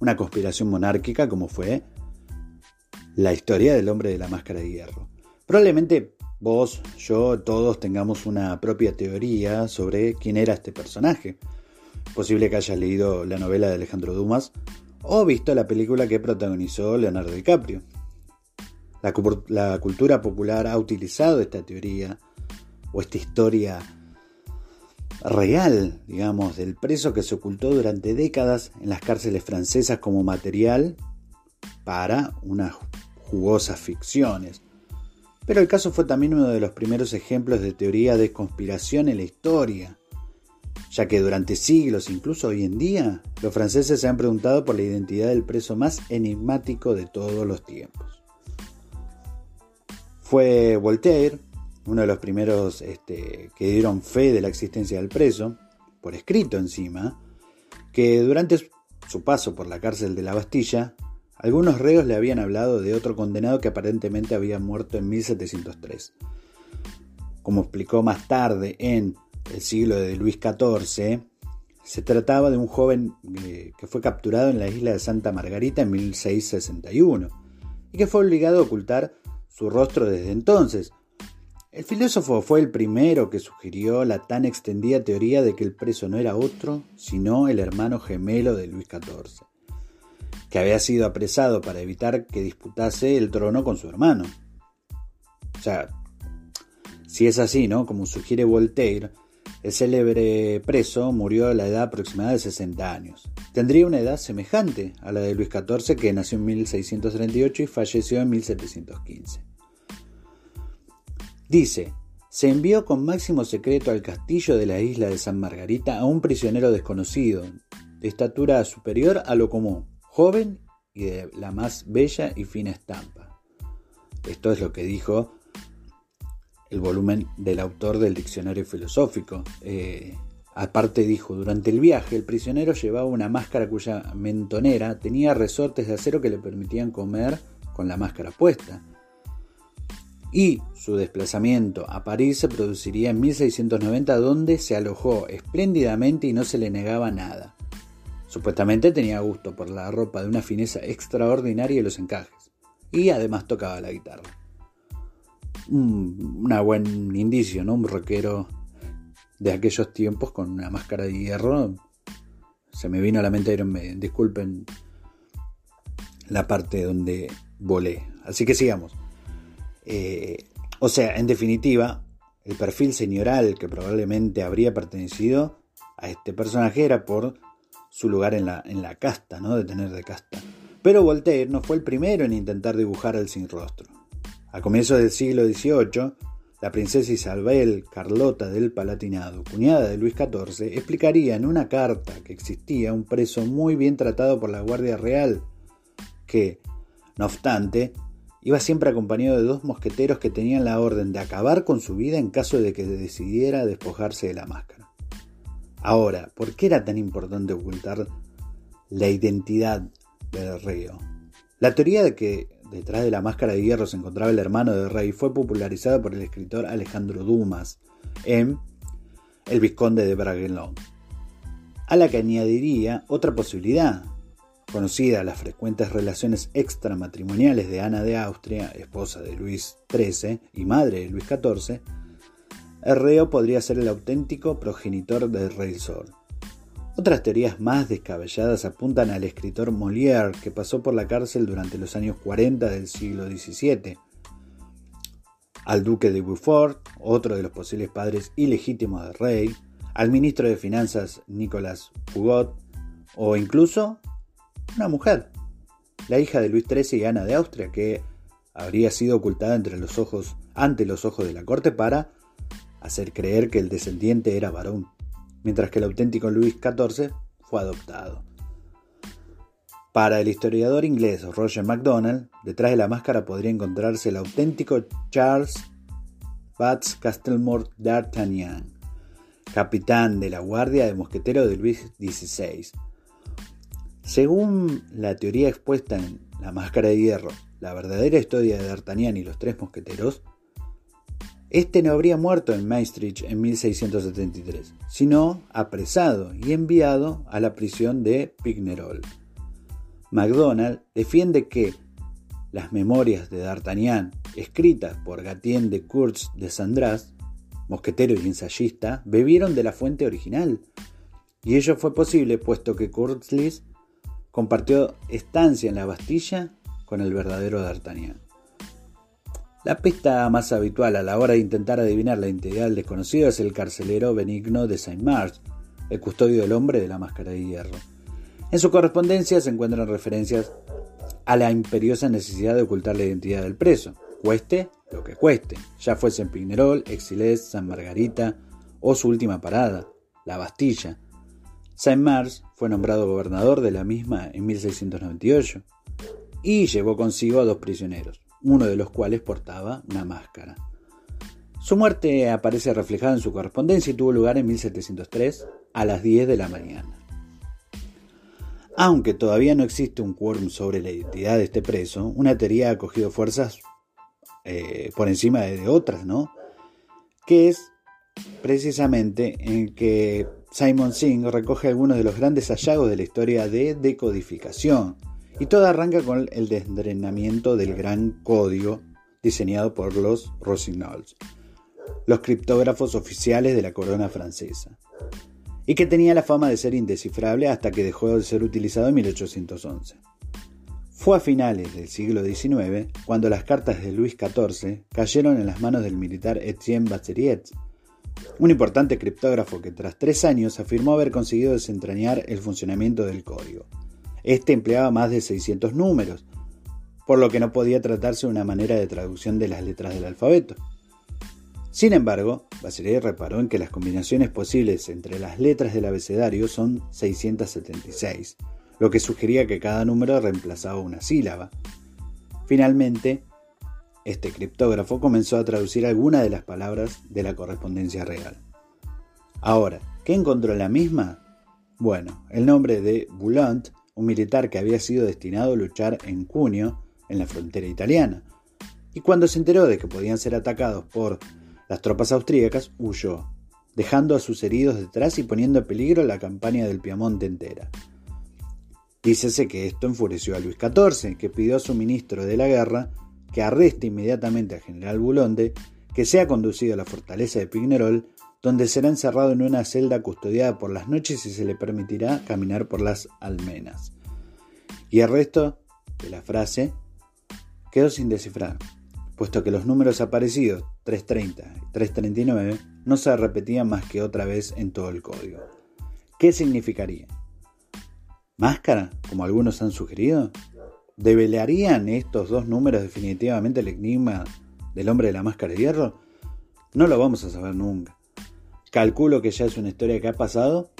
una conspiración monárquica como fue la historia del hombre de la máscara de hierro. Probablemente vos, yo, todos tengamos una propia teoría sobre quién era este personaje. Posible que hayas leído la novela de Alejandro Dumas o visto la película que protagonizó Leonardo DiCaprio. La, la cultura popular ha utilizado esta teoría o esta historia real, digamos, del preso que se ocultó durante décadas en las cárceles francesas como material para unas jugosas ficciones. Pero el caso fue también uno de los primeros ejemplos de teoría de conspiración en la historia, ya que durante siglos, incluso hoy en día, los franceses se han preguntado por la identidad del preso más enigmático de todos los tiempos. Fue Voltaire uno de los primeros este, que dieron fe de la existencia del preso, por escrito encima, que durante su paso por la cárcel de la Bastilla, algunos reos le habían hablado de otro condenado que aparentemente había muerto en 1703. Como explicó más tarde en el siglo de Luis XIV, se trataba de un joven eh, que fue capturado en la isla de Santa Margarita en 1661 y que fue obligado a ocultar su rostro desde entonces, el filósofo fue el primero que sugirió la tan extendida teoría de que el preso no era otro, sino el hermano gemelo de Luis XIV, que había sido apresado para evitar que disputase el trono con su hermano. O sea, si es así, ¿no? Como sugiere Voltaire, el célebre preso murió a la edad aproximada de 60 años. Tendría una edad semejante a la de Luis XIV, que nació en 1638 y falleció en 1715. Dice, se envió con máximo secreto al castillo de la isla de San Margarita a un prisionero desconocido, de estatura superior a lo común, joven y de la más bella y fina estampa. Esto es lo que dijo el volumen del autor del diccionario filosófico. Eh, aparte dijo, durante el viaje el prisionero llevaba una máscara cuya mentonera tenía resortes de acero que le permitían comer con la máscara puesta y su desplazamiento a París se produciría en 1690 donde se alojó espléndidamente y no se le negaba nada. Supuestamente tenía gusto por la ropa de una fineza extraordinaria y los encajes, y además tocaba la guitarra. Un buen indicio, ¿no? Un rockero de aquellos tiempos con una máscara de hierro. Se me vino a la mente, disculpen la parte donde volé. Así que sigamos. Eh, o sea, en definitiva, el perfil señoral que probablemente habría pertenecido a este personaje era por su lugar en la, en la casta, ¿no? De tener de casta. Pero Voltaire no fue el primero en intentar dibujar al sin rostro. A comienzos del siglo XVIII, la princesa Isabel Carlota del Palatinado, cuñada de Luis XIV, explicaría en una carta que existía un preso muy bien tratado por la Guardia Real, que, No obstante, iba siempre acompañado de dos mosqueteros que tenían la orden de acabar con su vida en caso de que decidiera despojarse de la máscara. Ahora, ¿por qué era tan importante ocultar la identidad del río? La teoría de que detrás de la máscara de hierro se encontraba el hermano del rey fue popularizada por el escritor Alejandro Dumas en El Vizconde de Bragelonne, a la que añadiría otra posibilidad, conocida las frecuentes relaciones extramatrimoniales de Ana de Austria, esposa de Luis XIII y madre de Luis XIV, el reo podría ser el auténtico progenitor del rey Sol. Otras teorías más descabelladas apuntan al escritor Molière, que pasó por la cárcel durante los años 40 del siglo XVII, al duque de Beaufort, otro de los posibles padres ilegítimos del rey, al ministro de Finanzas Nicolas Hugot, o incluso una mujer, la hija de Luis XIII y Ana de Austria, que habría sido ocultada entre los ojos, ante los ojos de la corte para hacer creer que el descendiente era varón, mientras que el auténtico Luis XIV fue adoptado. Para el historiador inglés Roger MacDonald, detrás de la máscara podría encontrarse el auténtico Charles Batz Castlemore d'Artagnan, capitán de la Guardia de Mosquetero de Luis XVI. Según la teoría expuesta en La Máscara de Hierro, la verdadera historia de D'Artagnan y los tres mosqueteros, este no habría muerto en Maastricht en 1673, sino apresado y enviado a la prisión de Pignerol. MacDonald defiende que las memorias de D'Artagnan, escritas por Gatien de Kurz de Sandras, mosquetero y ensayista, bebieron de la fuente original. Y ello fue posible puesto que Kurzlis compartió estancia en la Bastilla con el verdadero D'Artagnan. La pista más habitual a la hora de intentar adivinar la identidad del desconocido es el carcelero benigno de Saint-Mars, el custodio del hombre de la máscara de hierro. En su correspondencia se encuentran referencias a la imperiosa necesidad de ocultar la identidad del preso, cueste lo que cueste, ya fuese en Pignerol, Exilés, San Margarita o su última parada, la Bastilla. Saint-Mars fue nombrado gobernador de la misma en 1698 y llevó consigo a dos prisioneros, uno de los cuales portaba una máscara. Su muerte aparece reflejada en su correspondencia y tuvo lugar en 1703 a las 10 de la mañana. Aunque todavía no existe un quórum sobre la identidad de este preso, una teoría ha cogido fuerzas eh, por encima de, otras, ¿no? Que es precisamente en que Simon Singh recoge algunos de los grandes hallazgos de la historia de decodificación. Y todo arranca con el desdrenamiento del gran código diseñado por los Rossignols, los criptógrafos oficiales de la corona francesa y que tenía la fama de ser indescifrable hasta que dejó de ser utilizado en 1811. Fue a finales del siglo XIX cuando las cartas de Luis XIV cayeron en las manos del militar Etienne Basseriet, un importante criptógrafo que tras tres años afirmó haber conseguido desentrañar el funcionamiento del código. Este empleaba más de 600 números, por lo que no podía tratarse de una manera de traducción de las letras del alfabeto. Sin embargo, Bachelet reparó en que las combinaciones posibles entre las letras del abecedario son 676, lo que sugería que cada número reemplazaba una sílaba. Finalmente, este criptógrafo comenzó a traducir algunas de las palabras de la correspondencia real. Ahora, ¿qué encontró la misma? Bueno, el nombre de Boulant, un militar que había sido destinado a luchar en Cuneo, en la frontera italiana, y cuando se enteró de que podían ser atacados por las tropas austríacas, huyó, dejando a sus heridos detrás y poniendo en peligro la campaña del Piamonte entera. Dícese que esto enfureció a Luis XIV, que pidió a su ministro de la guerra que arreste inmediatamente al general Bulonde, que sea conducido a la fortaleza de Pignerol, donde será encerrado en una celda custodiada por las noches y se le permitirá caminar por las almenas. Y el resto de la frase quedó sin descifrar puesto que los números aparecidos 330 y 339 no se repetían más que otra vez en todo el código. ¿Qué significaría? ¿Máscara, como algunos han sugerido? ¿Develarían estos dos números definitivamente el enigma del hombre de la máscara de hierro? No lo vamos a saber nunca. Calculo que ya es una historia que ha pasado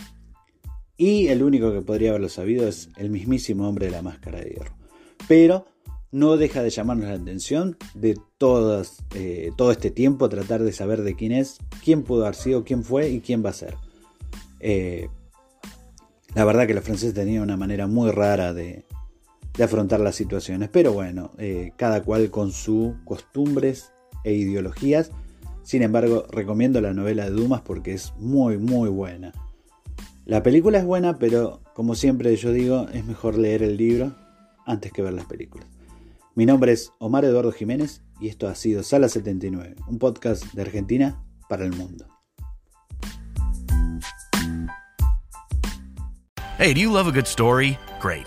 y el único que podría haberlo sabido es el mismísimo hombre de la máscara de hierro. Pero no deja de llamarnos la atención de eh, todo este tiempo, tratar de saber de quién es, quién pudo haber sido, quién fue y quién va a ser. Eh, la verdad que los franceses tenían una manera muy rara de, afrontar las situaciones, pero bueno, eh, cada cual con sus costumbres e ideologías. Sin embargo, recomiendo la novela de Dumas porque es muy, muy buena. La película es buena, pero como siempre yo digo, es mejor leer el libro antes que ver las películas. Mi nombre es Omar Eduardo Jiménez y esto ha sido Sala 79, un podcast de Argentina para el mundo. Hey, do you love a good story? Great.